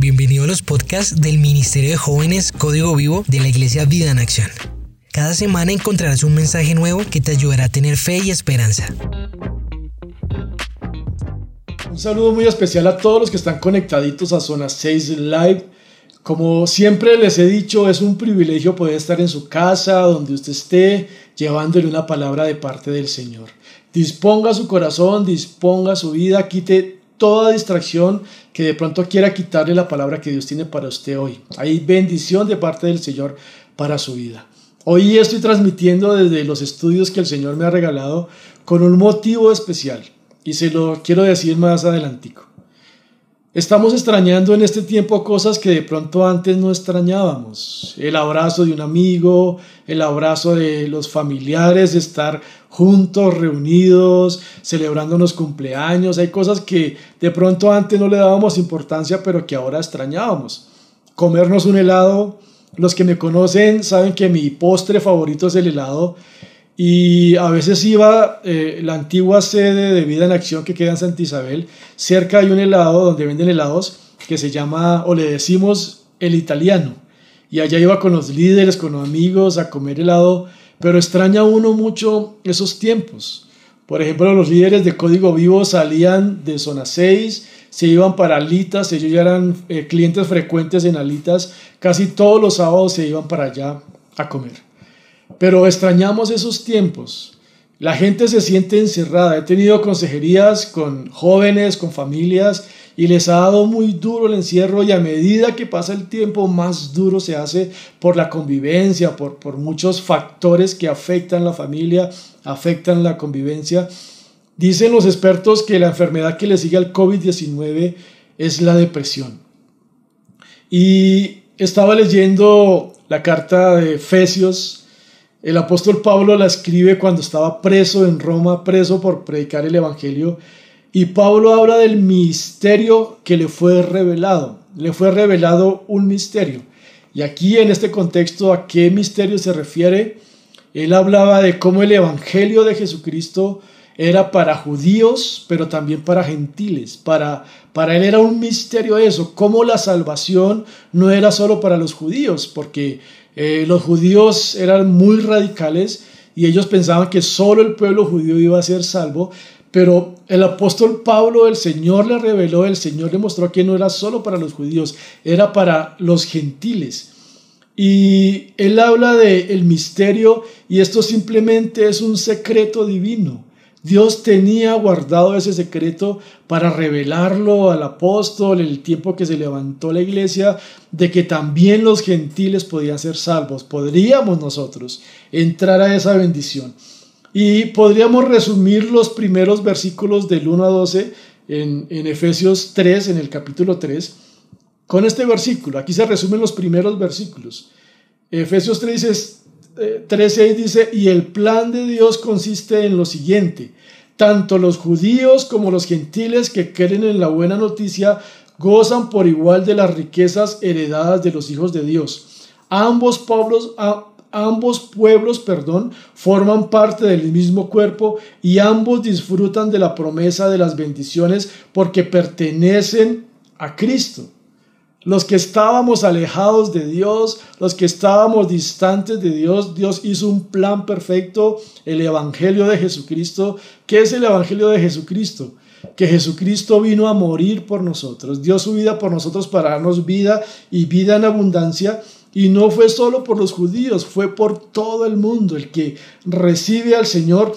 Bienvenido a los podcasts del Ministerio de Jóvenes Código Vivo de la Iglesia Vida en Acción. Cada semana encontrarás un mensaje nuevo que te ayudará a tener fe y esperanza. Un saludo muy especial a todos los que están conectaditos a Zona 6 Live. Como siempre les he dicho, es un privilegio poder estar en su casa, donde usted esté, llevándole una palabra de parte del Señor. Disponga su corazón, disponga su vida, quite toda distracción que de pronto quiera quitarle la palabra que Dios tiene para usted hoy. Hay bendición de parte del Señor para su vida. Hoy estoy transmitiendo desde los estudios que el Señor me ha regalado con un motivo especial y se lo quiero decir más adelantico. Estamos extrañando en este tiempo cosas que de pronto antes no extrañábamos. El abrazo de un amigo, el abrazo de los familiares, estar juntos, reunidos, celebrando los cumpleaños. Hay cosas que de pronto antes no le dábamos importancia, pero que ahora extrañábamos. Comernos un helado. Los que me conocen saben que mi postre favorito es el helado y a veces iba eh, la antigua sede de Vida en Acción que queda en Santa Isabel. Cerca hay un helado donde venden helados que se llama, o le decimos, el italiano. Y allá iba con los líderes, con amigos a comer helado, pero extraña uno mucho esos tiempos. Por ejemplo, los líderes de Código Vivo salían de zona 6, se iban para Alitas, ellos ya eran eh, clientes frecuentes en Alitas, casi todos los sábados se iban para allá a comer. Pero extrañamos esos tiempos. La gente se siente encerrada. He tenido consejerías con jóvenes, con familias, y les ha dado muy duro el encierro y a medida que pasa el tiempo, más duro se hace por la convivencia, por, por muchos factores que afectan la familia, afectan la convivencia. Dicen los expertos que la enfermedad que le sigue al COVID-19 es la depresión. Y estaba leyendo la carta de Efesios el apóstol Pablo la escribe cuando estaba preso en Roma, preso por predicar el Evangelio. Y Pablo habla del misterio que le fue revelado. Le fue revelado un misterio. Y aquí en este contexto, ¿a qué misterio se refiere? Él hablaba de cómo el Evangelio de Jesucristo era para judíos, pero también para gentiles. Para, para él era un misterio eso, cómo la salvación no era solo para los judíos, porque eh, los judíos eran muy radicales y ellos pensaban que solo el pueblo judío iba a ser salvo, pero el apóstol Pablo, el Señor le reveló, el Señor le mostró que no era solo para los judíos, era para los gentiles. Y él habla del el misterio y esto simplemente es un secreto divino. Dios tenía guardado ese secreto para revelarlo al apóstol en el tiempo que se levantó la iglesia, de que también los gentiles podían ser salvos. Podríamos nosotros entrar a esa bendición. Y podríamos resumir los primeros versículos del 1 a 12 en, en Efesios 3, en el capítulo 3, con este versículo. Aquí se resumen los primeros versículos. Efesios 3 dice, 13 dice, y el plan de Dios consiste en lo siguiente, tanto los judíos como los gentiles que creen en la buena noticia gozan por igual de las riquezas heredadas de los hijos de Dios. Ambos pueblos, ambos pueblos, perdón, forman parte del mismo cuerpo y ambos disfrutan de la promesa de las bendiciones porque pertenecen a Cristo. Los que estábamos alejados de Dios, los que estábamos distantes de Dios, Dios hizo un plan perfecto, el Evangelio de Jesucristo. ¿Qué es el Evangelio de Jesucristo? Que Jesucristo vino a morir por nosotros, dio su vida por nosotros para darnos vida y vida en abundancia. Y no fue solo por los judíos, fue por todo el mundo. El que recibe al Señor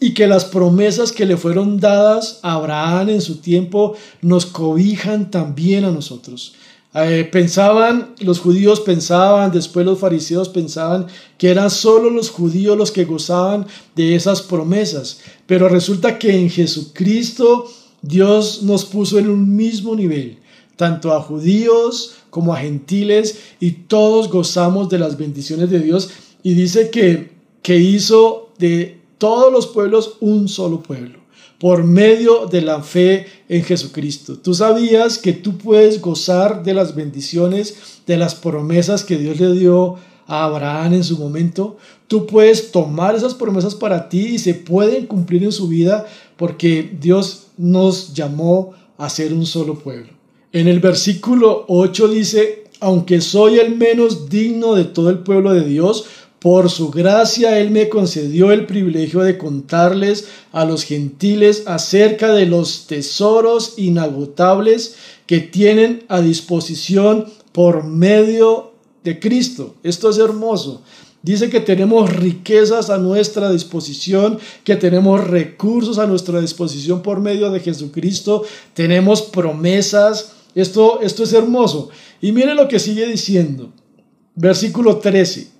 y que las promesas que le fueron dadas a Abraham en su tiempo nos cobijan también a nosotros. Eh, pensaban, los judíos pensaban, después los fariseos pensaban que eran solo los judíos los que gozaban de esas promesas, pero resulta que en Jesucristo Dios nos puso en un mismo nivel, tanto a judíos como a gentiles, y todos gozamos de las bendiciones de Dios, y dice que, que hizo de todos los pueblos un solo pueblo, por medio de la fe en Jesucristo. Tú sabías que tú puedes gozar de las bendiciones, de las promesas que Dios le dio a Abraham en su momento. Tú puedes tomar esas promesas para ti y se pueden cumplir en su vida porque Dios nos llamó a ser un solo pueblo. En el versículo 8 dice, aunque soy el menos digno de todo el pueblo de Dios, por su gracia Él me concedió el privilegio de contarles a los gentiles acerca de los tesoros inagotables que tienen a disposición por medio de Cristo. Esto es hermoso. Dice que tenemos riquezas a nuestra disposición, que tenemos recursos a nuestra disposición por medio de Jesucristo, tenemos promesas. Esto, esto es hermoso. Y mire lo que sigue diciendo. Versículo 13.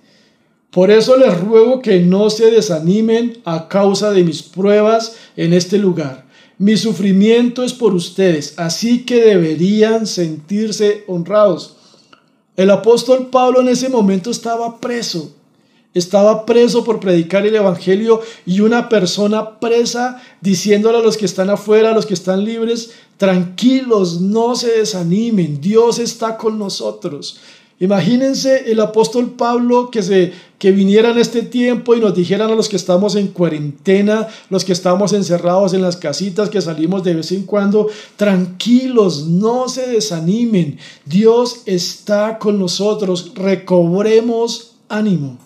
Por eso les ruego que no se desanimen a causa de mis pruebas en este lugar. Mi sufrimiento es por ustedes, así que deberían sentirse honrados. El apóstol Pablo en ese momento estaba preso. Estaba preso por predicar el Evangelio y una persona presa diciéndole a los que están afuera, a los que están libres, tranquilos, no se desanimen, Dios está con nosotros. Imagínense el apóstol Pablo que, se, que viniera en este tiempo y nos dijeran a los que estamos en cuarentena, los que estamos encerrados en las casitas, que salimos de vez en cuando, tranquilos, no se desanimen, Dios está con nosotros, recobremos ánimo.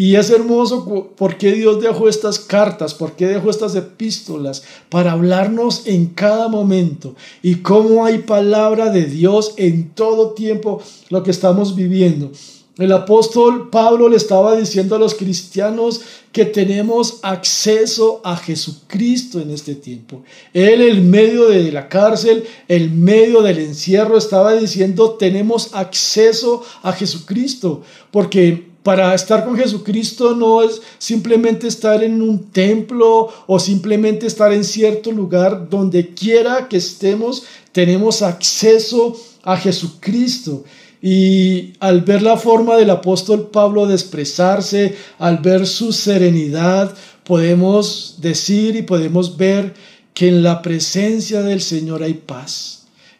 Y es hermoso porque Dios dejó estas cartas, porque dejó estas epístolas para hablarnos en cada momento y cómo hay palabra de Dios en todo tiempo lo que estamos viviendo. El apóstol Pablo le estaba diciendo a los cristianos que tenemos acceso a Jesucristo en este tiempo. Él en medio de la cárcel, en medio del encierro, estaba diciendo tenemos acceso a Jesucristo, porque para estar con Jesucristo no es simplemente estar en un templo o simplemente estar en cierto lugar. Donde quiera que estemos, tenemos acceso a Jesucristo. Y al ver la forma del apóstol Pablo de expresarse, al ver su serenidad, podemos decir y podemos ver que en la presencia del Señor hay paz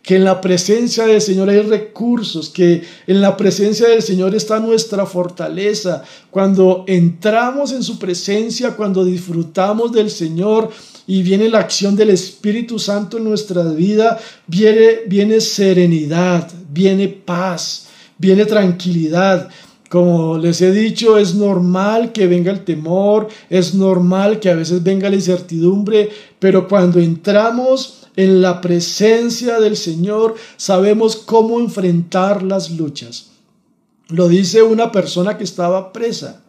que en la presencia del Señor hay recursos, que en la presencia del Señor está nuestra fortaleza. Cuando entramos en su presencia, cuando disfrutamos del Señor y viene la acción del Espíritu Santo en nuestra vida, viene, viene serenidad, viene paz, viene tranquilidad. Como les he dicho, es normal que venga el temor, es normal que a veces venga la incertidumbre, pero cuando entramos en la presencia del Señor sabemos cómo enfrentar las luchas. Lo dice una persona que estaba presa,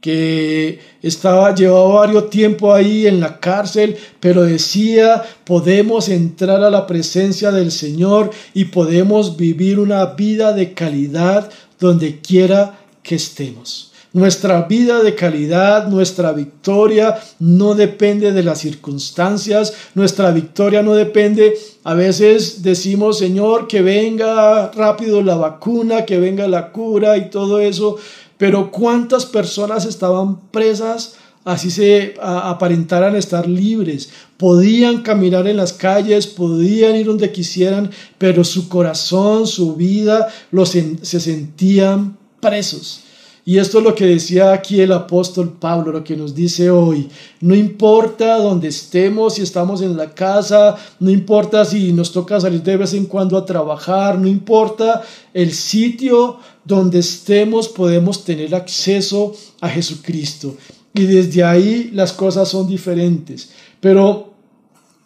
que estaba llevado varios tiempo ahí en la cárcel, pero decía, podemos entrar a la presencia del Señor y podemos vivir una vida de calidad donde quiera que estemos. Nuestra vida de calidad, nuestra victoria no depende de las circunstancias, nuestra victoria no depende, a veces decimos, Señor, que venga rápido la vacuna, que venga la cura y todo eso, pero ¿cuántas personas estaban presas? así se aparentaran estar libres. Podían caminar en las calles, podían ir donde quisieran, pero su corazón, su vida, los, se sentían presos. Y esto es lo que decía aquí el apóstol Pablo, lo que nos dice hoy. No importa dónde estemos, si estamos en la casa, no importa si nos toca salir de vez en cuando a trabajar, no importa el sitio donde estemos, podemos tener acceso a Jesucristo. Y desde ahí las cosas son diferentes. Pero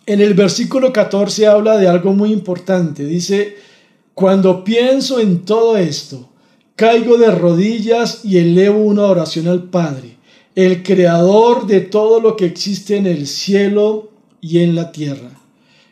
en el versículo 14 habla de algo muy importante. Dice, cuando pienso en todo esto, Caigo de rodillas y elevo una oración al Padre, el creador de todo lo que existe en el cielo y en la tierra.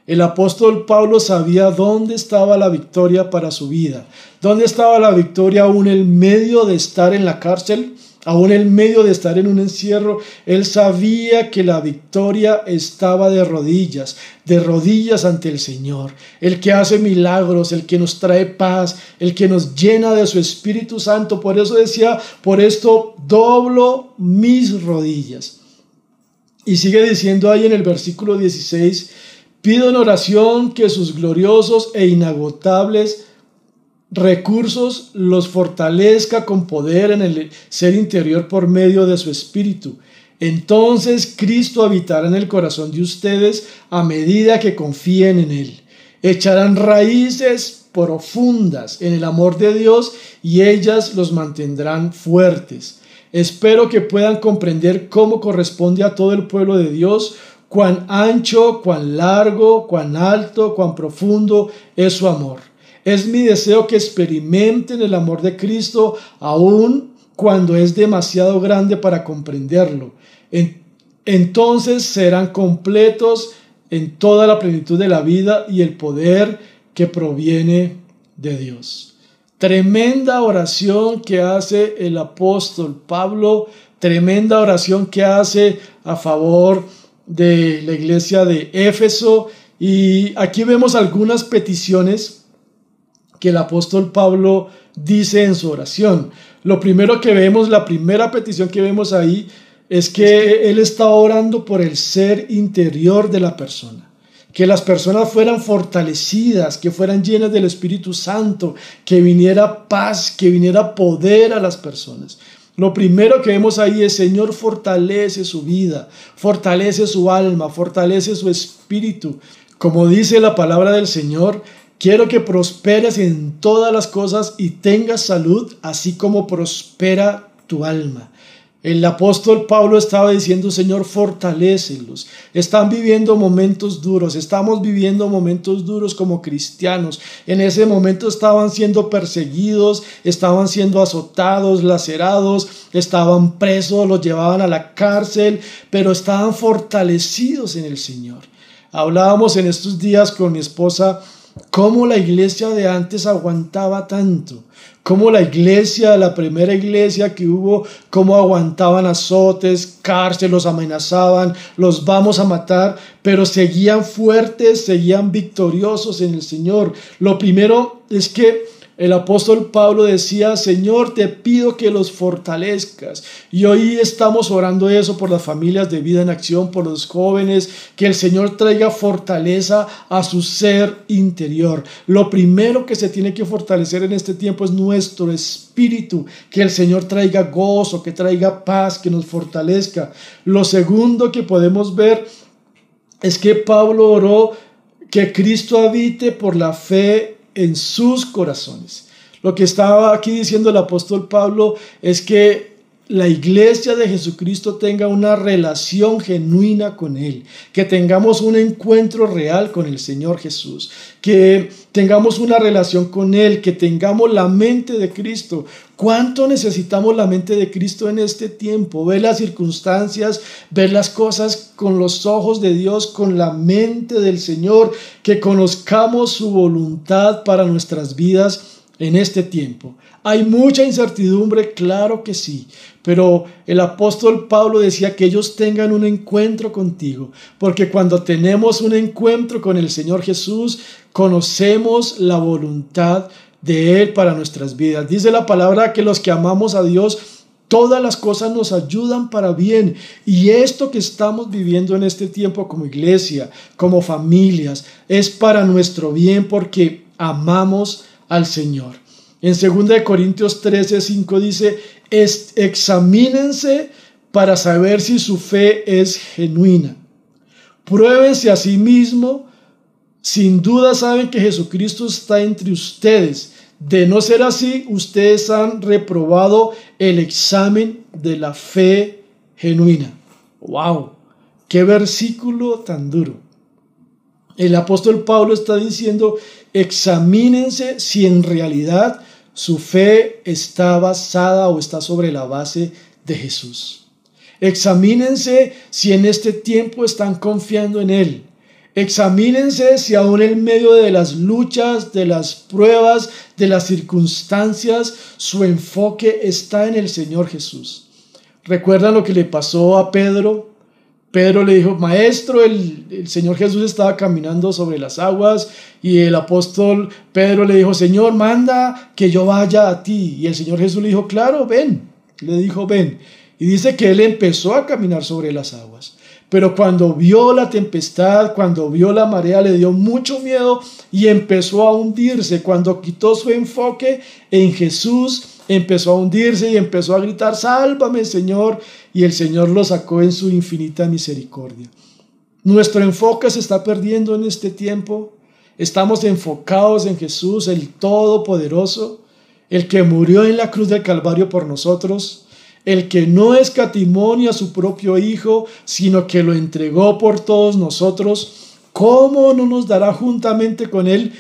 El apóstol Pablo sabía dónde estaba la victoria para su vida, dónde estaba la victoria aún en medio de estar en la cárcel, Aún en medio de estar en un encierro, él sabía que la victoria estaba de rodillas, de rodillas ante el Señor, el que hace milagros, el que nos trae paz, el que nos llena de su Espíritu Santo. Por eso decía, por esto doblo mis rodillas. Y sigue diciendo ahí en el versículo 16, pido en oración que sus gloriosos e inagotables recursos los fortalezca con poder en el ser interior por medio de su espíritu. Entonces Cristo habitará en el corazón de ustedes a medida que confíen en Él. echarán raíces profundas en el amor de Dios y ellas los mantendrán fuertes. Espero que puedan comprender cómo corresponde a todo el pueblo de Dios, cuán ancho, cuán largo, cuán alto, cuán profundo es su amor. Es mi deseo que experimenten el amor de Cristo aún cuando es demasiado grande para comprenderlo. Entonces serán completos en toda la plenitud de la vida y el poder que proviene de Dios. Tremenda oración que hace el apóstol Pablo, tremenda oración que hace a favor de la iglesia de Éfeso. Y aquí vemos algunas peticiones que el apóstol Pablo dice en su oración. Lo primero que vemos, la primera petición que vemos ahí, es que él está orando por el ser interior de la persona. Que las personas fueran fortalecidas, que fueran llenas del Espíritu Santo, que viniera paz, que viniera poder a las personas. Lo primero que vemos ahí es, Señor, fortalece su vida, fortalece su alma, fortalece su espíritu. Como dice la palabra del Señor, quiero que prosperes en todas las cosas y tengas salud, así como prospera tu alma. El apóstol Pablo estaba diciendo, Señor, fortalécelos. Están viviendo momentos duros, estamos viviendo momentos duros como cristianos. En ese momento estaban siendo perseguidos, estaban siendo azotados, lacerados, estaban presos, los llevaban a la cárcel, pero estaban fortalecidos en el Señor. Hablábamos en estos días con mi esposa cómo la iglesia de antes aguantaba tanto, cómo la iglesia, la primera iglesia que hubo, cómo aguantaban azotes, cárcel, los amenazaban, los vamos a matar, pero seguían fuertes, seguían victoriosos en el Señor. Lo primero es que el apóstol Pablo decía, Señor, te pido que los fortalezcas. Y hoy estamos orando eso por las familias de vida en acción, por los jóvenes, que el Señor traiga fortaleza a su ser interior. Lo primero que se tiene que fortalecer en este tiempo es nuestro espíritu, que el Señor traiga gozo, que traiga paz, que nos fortalezca. Lo segundo que podemos ver es que Pablo oró que Cristo habite por la fe en sus corazones. Lo que estaba aquí diciendo el apóstol Pablo es que la iglesia de Jesucristo tenga una relación genuina con Él, que tengamos un encuentro real con el Señor Jesús, que tengamos una relación con Él, que tengamos la mente de Cristo. ¿Cuánto necesitamos la mente de Cristo en este tiempo? Ver las circunstancias, ver las cosas con los ojos de Dios, con la mente del Señor, que conozcamos su voluntad para nuestras vidas en este tiempo. Hay mucha incertidumbre, claro que sí, pero el apóstol Pablo decía que ellos tengan un encuentro contigo, porque cuando tenemos un encuentro con el Señor Jesús, conocemos la voluntad de Él para nuestras vidas. Dice la palabra que los que amamos a Dios, Todas las cosas nos ayudan para bien. Y esto que estamos viviendo en este tiempo como iglesia, como familias, es para nuestro bien porque amamos al Señor. En 2 Corintios 13, 5 dice, examínense para saber si su fe es genuina. Pruébense a sí mismo. Sin duda saben que Jesucristo está entre ustedes. De no ser así, ustedes han reprobado el examen de la fe genuina. ¡Wow! ¡Qué versículo tan duro! El apóstol Pablo está diciendo, examínense si en realidad su fe está basada o está sobre la base de Jesús. Examínense si en este tiempo están confiando en Él. Examínense si aún en medio de las luchas, de las pruebas, de las circunstancias, su enfoque está en el Señor Jesús. ¿Recuerdan lo que le pasó a Pedro Pedro le dijo, maestro, el, Señor Jesús estaba caminando sobre las aguas y el apóstol Pedro le dijo, Señor, manda que yo vaya a ti. Y el Señor Jesús le dijo, claro, ven. Le dijo, ven. Y dice que él empezó a caminar sobre las aguas. Pero cuando vio la tempestad, cuando vio la marea, le dio mucho miedo y empezó a hundirse. Cuando quitó su enfoque en Jesús, empezó a hundirse y empezó a gritar, sálvame Señor, y el Señor lo sacó en su infinita misericordia. Nuestro enfoque se está perdiendo en este tiempo. Estamos enfocados en Jesús, el Todopoderoso, el que murió en la cruz del Calvario por nosotros, el que no escatimó a su propio Hijo, sino que lo entregó por todos nosotros, ¿cómo no nos dará juntamente con Él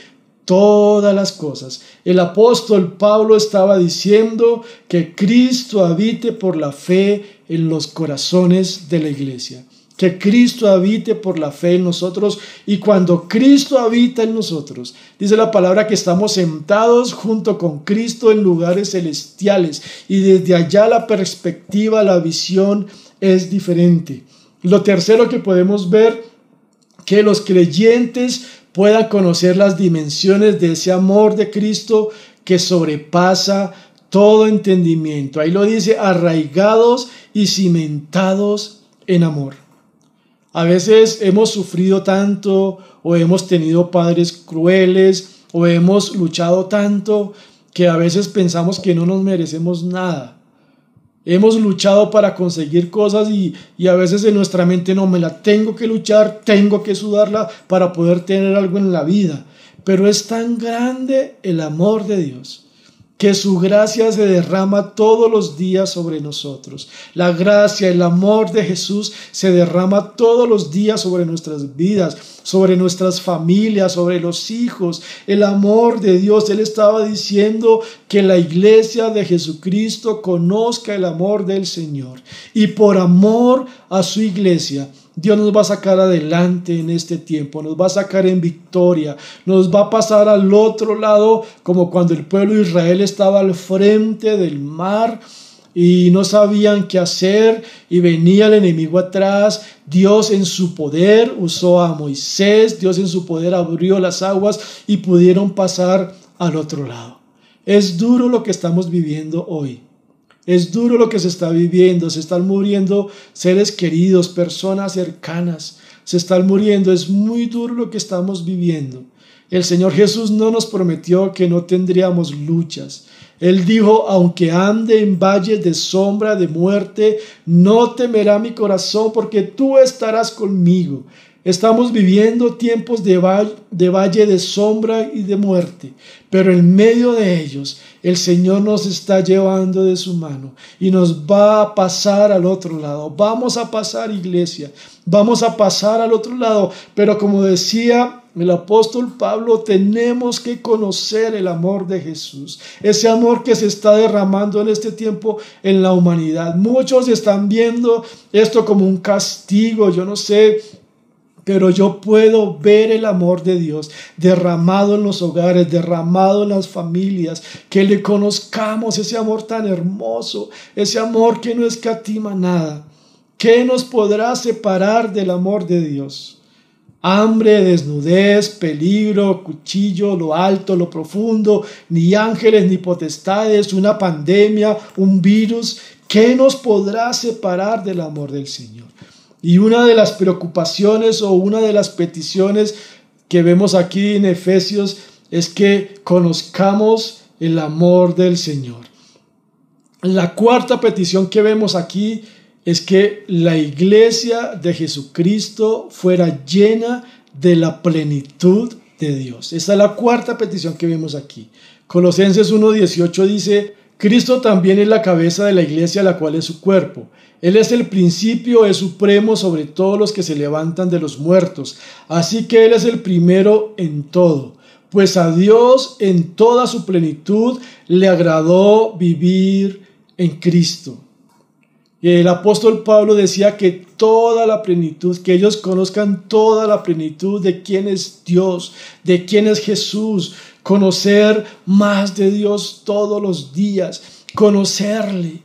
todas las cosas? El apóstol Pablo estaba diciendo que Cristo habite por la fe en los corazones de la iglesia que Cristo habite por la fe en nosotros y cuando Cristo habita en nosotros, dice la palabra que estamos sentados junto con Cristo en lugares celestiales y desde allá la perspectiva, la visión es diferente. Lo tercero que podemos ver, que los creyentes puedan conocer las dimensiones de ese amor de Cristo que sobrepasa todo entendimiento. Ahí lo dice, arraigados y cimentados en amor. A veces hemos sufrido tanto o hemos tenido padres crueles o hemos luchado tanto que a veces pensamos que no nos merecemos nada. Hemos luchado para conseguir cosas y, y, a veces en nuestra mente no me la tengo que luchar, tengo que sudarla para poder tener algo en la vida. Pero es tan grande el amor de Dios que su gracia se derrama todos los días sobre nosotros. La gracia, el amor de Jesús se derrama todos los días sobre nuestras vidas, sobre nuestras familias, sobre los hijos. El amor de Dios, Él estaba diciendo que la iglesia de Jesucristo conozca el amor del Señor. Y por amor a su iglesia, Dios nos va a sacar adelante en este tiempo, nos va a sacar en victoria, nos va a pasar al otro lado como cuando el pueblo de Israel estaba al frente del mar y no sabían qué hacer y venía el enemigo atrás. Dios en su poder usó a Moisés, Dios en su poder abrió las aguas y pudieron pasar al otro lado. Es duro lo que estamos viviendo hoy. Es duro lo que se está viviendo, se están muriendo seres queridos, personas cercanas, se están muriendo, es muy duro lo que estamos viviendo. El Señor Jesús no nos prometió que no tendríamos luchas. Él dijo, aunque ande en valle de sombra de muerte, no temerá mi corazón porque tú estarás conmigo. Estamos viviendo tiempos de, valle de sombra y de muerte, pero en medio de ellos el Señor nos está llevando de su mano y nos va a pasar al otro lado. Vamos a pasar, iglesia, vamos a pasar al otro lado, pero como decía el apóstol Pablo, tenemos que conocer el amor de Jesús, ese amor que se está derramando en este tiempo en la humanidad. Muchos están viendo esto como un castigo, yo no sé pero yo puedo ver el amor de Dios derramado en los hogares, derramado en las familias, que le conozcamos ese amor tan hermoso, ese amor que no escatima nada. ¿Qué nos podrá separar del amor de Dios? Hambre, desnudez, peligro, cuchillo, lo alto, lo profundo, ni ángeles ni potestades, una pandemia, un virus. ¿Qué nos podrá separar del amor del Señor? Y una de las preocupaciones o una de las peticiones que vemos aquí en Efesios es que conozcamos el amor del Señor. La cuarta petición que vemos aquí es que la iglesia de Jesucristo fuera llena de la plenitud de Dios. Esa es la cuarta petición que vemos aquí. Colosenses 1.18 dice, Cristo también es la cabeza de la iglesia, la cual es su cuerpo. Él es el principio, es supremo sobre todos los que se levantan de los muertos. Así que Él es el primero en todo. Pues a Dios en toda su plenitud le agradó vivir en Cristo. El apóstol Pablo decía que toda la plenitud, que ellos conozcan toda la plenitud de quién es Dios, de quién es Jesús, conocer más de Dios todos los días, conocerle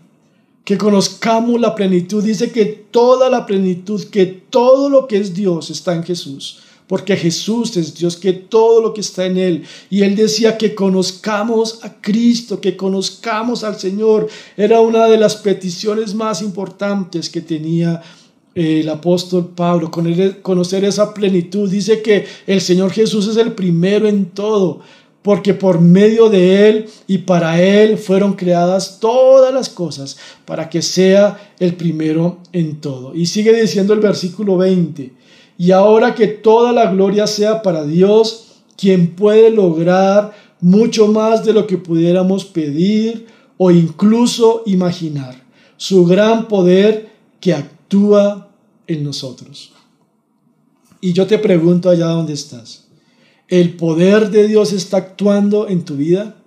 que conozcamos la plenitud. Dice que toda la plenitud, que todo lo que es Dios está en Jesús. Porque Jesús es Dios, que todo lo que está en Él. Y Él decía que conozcamos a Cristo, que conozcamos al Señor. Era una de las peticiones más importantes que tenía eh, el apóstol Pablo, conocer esa plenitud. Dice que el Señor Jesús es el primero en todo porque por medio de Él y para Él fueron creadas todas las cosas, para que sea el primero en todo. Y sigue diciendo el versículo 20, y ahora que toda la gloria sea para Dios, quien puede lograr mucho más de lo que pudiéramos pedir o incluso imaginar. Su gran poder que actúa en nosotros. Y yo te pregunto allá donde estás, ¿el poder de Dios está actuando en tu vida?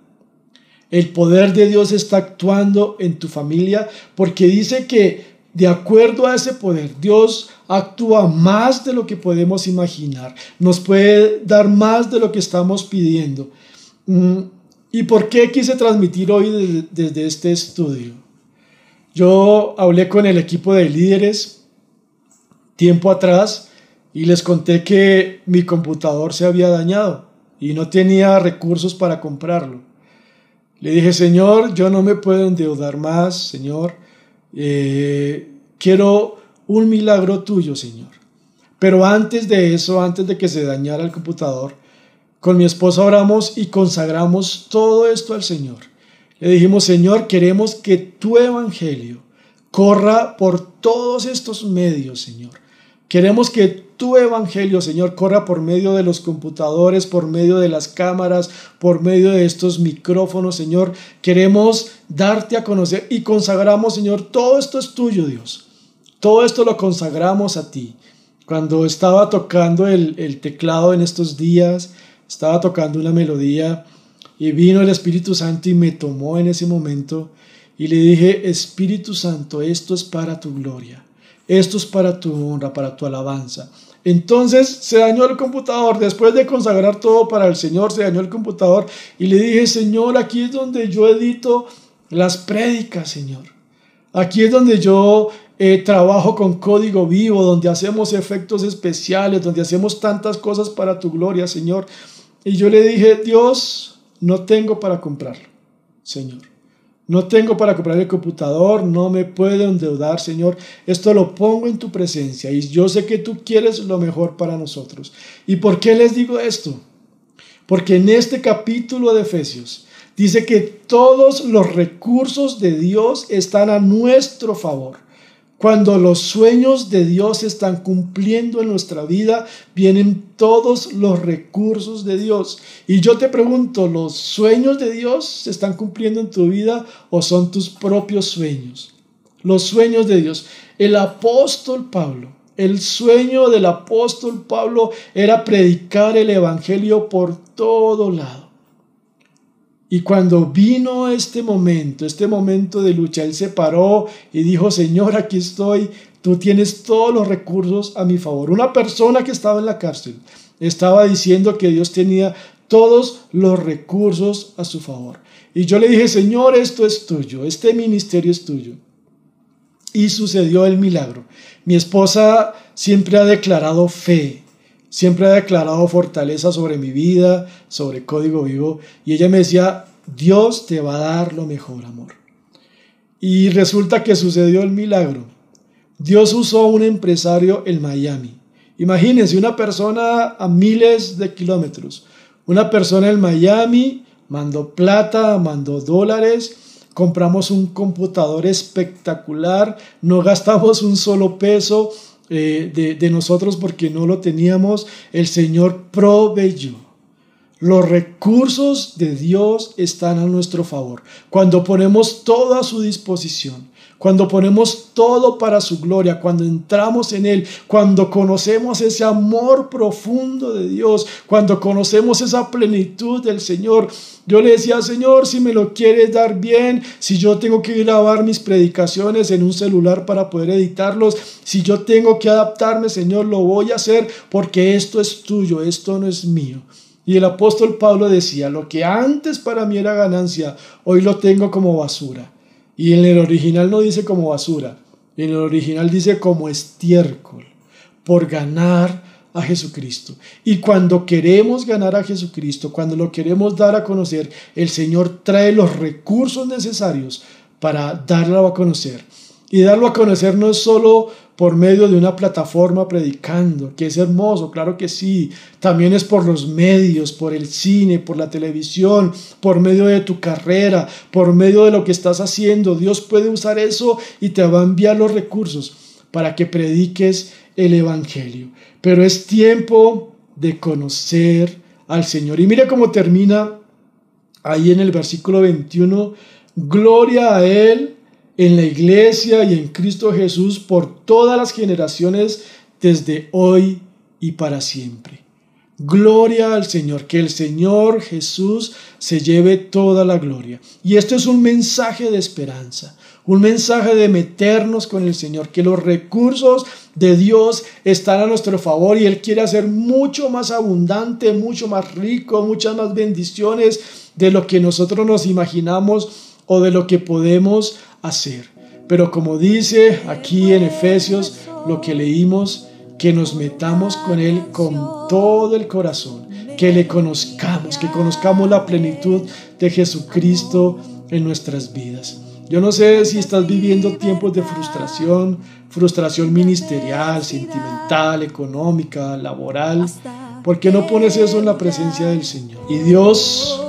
El poder de Dios está actuando en tu familia porque dice que de acuerdo a ese poder, Dios actúa más de lo que podemos imaginar, nos puede dar más de lo que estamos pidiendo. Mm, ¿Y por qué quise transmitir hoy desde, este estudio? Yo hablé con el equipo de líderes tiempo atrás y les conté que mi computador se había dañado y no tenía recursos para comprarlo. Le dije, Señor, yo no me puedo endeudar más, Señor. Eh, quiero un milagro tuyo, Señor. Pero antes de eso, antes de que se dañara el computador, con mi esposa oramos y consagramos todo esto al Señor. Le dijimos, Señor, queremos que tu evangelio corra por todos estos medios, Señor. Queremos que tu evangelio, Señor, corra por medio de los computadores, por medio de las cámaras, por medio de estos micrófonos, Señor. Queremos darte a conocer y consagramos, Señor, todo esto es tuyo, Dios. Todo esto lo consagramos a ti. Cuando estaba tocando el, el teclado en estos días, estaba tocando una melodía y vino el Espíritu Santo y me tomó en ese momento y le dije, Espíritu Santo, esto es para tu gloria. Esto es para tu honra, para tu alabanza. Entonces se dañó el computador. Después de consagrar todo para el Señor, se dañó el computador. Y le dije, Señor, aquí es donde yo edito las prédicas, Señor. Aquí es donde yo eh, trabajo con código vivo, donde hacemos efectos especiales, donde hacemos tantas cosas para tu gloria, Señor. Y yo le dije, Dios, no tengo para comprarlo, Señor. No tengo para comprar el computador, no me puedo endeudar, Señor. Esto lo pongo en tu presencia y yo sé que tú quieres lo mejor para nosotros. ¿Y por qué les digo esto? Porque en este capítulo de Efesios dice que todos los recursos de Dios están a nuestro favor. Cuando los sueños de Dios se están cumpliendo en nuestra vida, vienen todos los recursos de Dios. Y yo te pregunto, ¿los sueños de Dios se están cumpliendo en tu vida o son tus propios sueños? Los sueños de Dios. El apóstol Pablo, el sueño del apóstol Pablo era predicar el Evangelio por todo lado. Y cuando vino este momento, este momento de lucha, él se paró y dijo, Señor, aquí estoy, tú tienes todos los recursos a mi favor. Una persona que estaba en la cárcel estaba diciendo que Dios tenía todos los recursos a su favor. Y yo le dije, Señor, esto es tuyo, este ministerio es tuyo. Y sucedió el milagro. Mi esposa siempre ha declarado fe, siempre ha declarado fortaleza sobre mi vida, sobre código vivo, y ella me decía, Dios te va a dar lo mejor, amor. Y resulta que sucedió el milagro. Dios usó un empresario en Miami. Imagínense una persona a miles de kilómetros. Una persona en Miami mandó plata, mandó dólares, compramos un computador espectacular, no gastamos un solo peso, eh, de, de nosotros porque no lo teníamos, el Señor proveyó. Los recursos de Dios están a nuestro favor. Cuando ponemos todo a su disposición, cuando ponemos todo para su gloria, cuando entramos en Él, cuando conocemos ese amor profundo de Dios, cuando conocemos esa plenitud del Señor. Yo le decía, Señor, si me lo quieres dar bien, si yo tengo que grabar mis predicaciones en un celular para poder editarlos, si yo tengo que adaptarme, Señor, lo voy a hacer porque esto es tuyo, esto no es mío. Y el apóstol Pablo decía, lo que antes para mí era ganancia, hoy lo tengo como basura. Y en el original no dice como basura, en el original dice como estiércol, por ganar a Jesucristo. Y cuando queremos ganar a Jesucristo, cuando lo queremos dar a conocer, el Señor trae los recursos necesarios para darlo a conocer. Y darlo a conocer no es solo por medio de una plataforma predicando, que es hermoso, claro que sí. También es por los medios, por el cine, por la televisión, por medio de tu carrera, por medio de lo que estás haciendo. Dios puede usar eso y te va a enviar los recursos para que prediques el Evangelio. Pero es tiempo de conocer al Señor. Y mira cómo termina ahí en el versículo 21, gloria a Él en la iglesia y en Cristo Jesús por todas las generaciones desde hoy y para siempre. Gloria al Señor, que el Señor Jesús se lleve toda la gloria. Y esto es un mensaje de esperanza, un mensaje de meternos con el Señor, que los recursos de Dios están a nuestro favor y Él quiere hacer mucho más abundante, mucho más rico, muchas más bendiciones de lo que nosotros nos imaginamos o de lo que podemos hacer. Pero como dice aquí en Efesios, lo que leímos, que nos metamos con Él con todo el corazón, que le conozcamos, que conozcamos la plenitud de Jesucristo en nuestras vidas. Yo no sé si estás viviendo tiempos de frustración, frustración ministerial, sentimental, económica, laboral. ¿Por qué no pones eso en la presencia del Señor? Y Dios,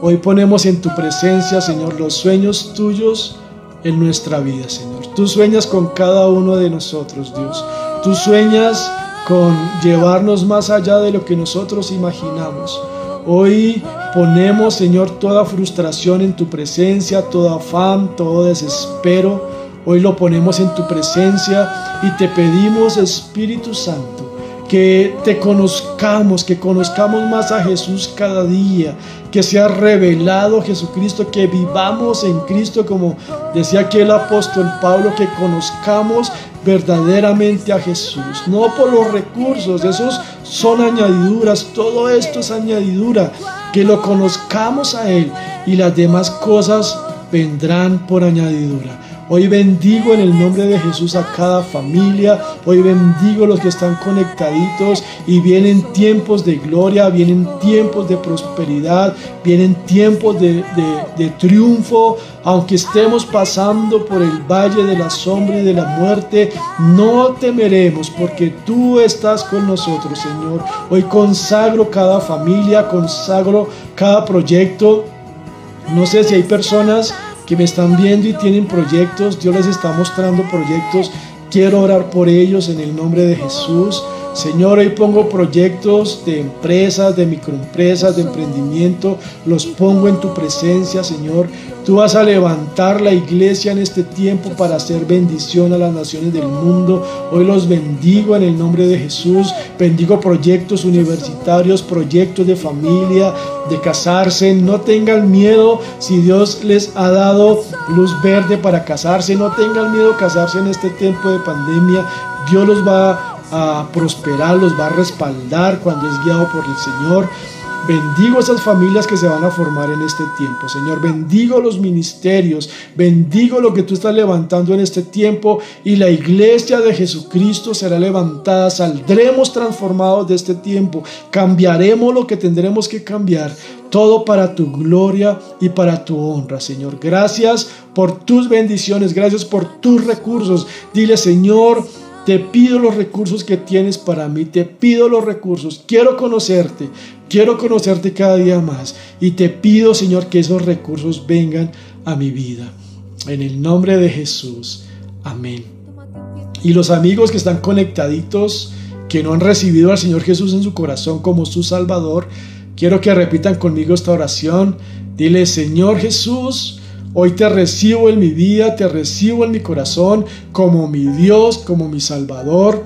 hoy ponemos en tu presencia, Señor, los sueños tuyos en nuestra vida, Señor. Tú sueñas con cada uno de nosotros, Dios. Tú sueñas con llevarnos más allá de lo que nosotros imaginamos. Hoy ponemos, Señor, toda frustración en tu presencia, todo afán, todo desespero. Hoy lo ponemos en tu presencia y te pedimos, Espíritu Santo, que te conozcamos, que conozcamos más a Jesús cada día, que sea revelado Jesucristo, que vivamos en Cristo, como decía aquí el apóstol Pablo, que conozcamos verdaderamente a Jesús, no por los recursos, esos son añadiduras, todo esto es añadidura, que lo conozcamos a Él y las demás cosas vendrán por añadidura. Hoy bendigo en el nombre de Jesús a cada familia. Hoy bendigo a los que están conectaditos y vienen tiempos de gloria, vienen tiempos de prosperidad, vienen tiempos de, de triunfo. Aunque estemos pasando por el valle de la sombra y de la muerte, no temeremos porque tú estás con nosotros, Señor. Hoy consagro cada familia, consagro cada proyecto. No sé si hay personas que me están viendo y tienen proyectos, Dios les está mostrando proyectos. Quiero orar por ellos en el nombre de Jesús. Señor, hoy pongo proyectos de empresas, de microempresas, de emprendimiento, los pongo en tu presencia, Señor. Tú vas a levantar la iglesia en este tiempo para hacer bendición a las naciones del mundo. Hoy los bendigo en el nombre de Jesús. Bendigo proyectos universitarios, proyectos de familia, de casarse. No tengan miedo si Dios les ha dado luz verde para casarse. No tengan miedo casarse en este tiempo de pandemia. Dios los va a a prosperar, los va a respaldar cuando es guiado por el Señor. Bendigo esas familias que se van a formar en este tiempo, Señor. Bendigo los ministerios, bendigo lo que tú estás levantando en este tiempo y la iglesia de Jesucristo será levantada. Saldremos transformados de este tiempo, cambiaremos lo que tendremos que cambiar. Todo para tu gloria y para tu honra, Señor. Gracias por tus bendiciones, gracias por tus recursos. Dile, Señor, te pido los recursos que tienes para mí, te pido los recursos. Quiero conocerte, quiero conocerte cada día más. Y te pido, Señor, que esos recursos vengan a mi vida. En el nombre de Jesús. Amén. Y los amigos que están conectaditos, que no han recibido al Señor Jesús en su corazón como su Salvador, quiero que repitan conmigo esta oración. Dile, Señor Jesús, Hoy te recibo en mi vida, te recibo en mi corazón como mi Dios, como mi Salvador,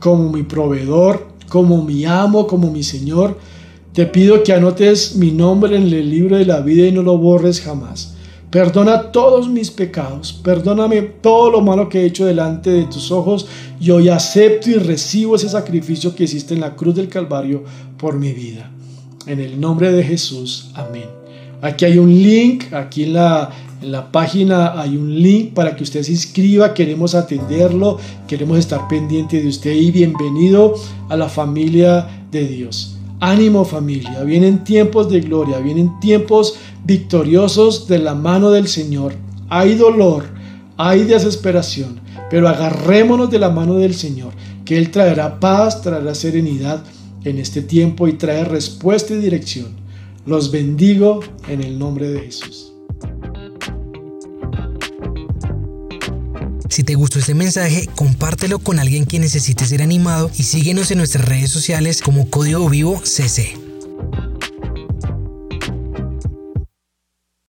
como mi proveedor, como mi amo, como mi Señor. Te pido que anotes mi nombre en el libro de la vida y no lo borres jamás. Perdona todos mis pecados, perdóname todo lo malo que he hecho delante de tus ojos y hoy acepto y recibo ese sacrificio que hiciste en la cruz del Calvario por mi vida. En el nombre de Jesús, amén. Aquí hay un link, aquí en la, en la página hay un link para que usted se inscriba, queremos atenderlo, queremos estar pendiente de usted y bienvenido a la familia de Dios. Ánimo familia, vienen tiempos de gloria, vienen tiempos victoriosos de la mano del Señor. Hay dolor, hay desesperación, pero agarrémonos de la mano del Señor, que Él traerá paz, traerá serenidad en este tiempo y trae respuesta y dirección. Los bendigo en el nombre de Jesús. Si te gustó este mensaje, compártelo con alguien que necesite ser animado y síguenos en nuestras redes sociales como Código Vivo CC.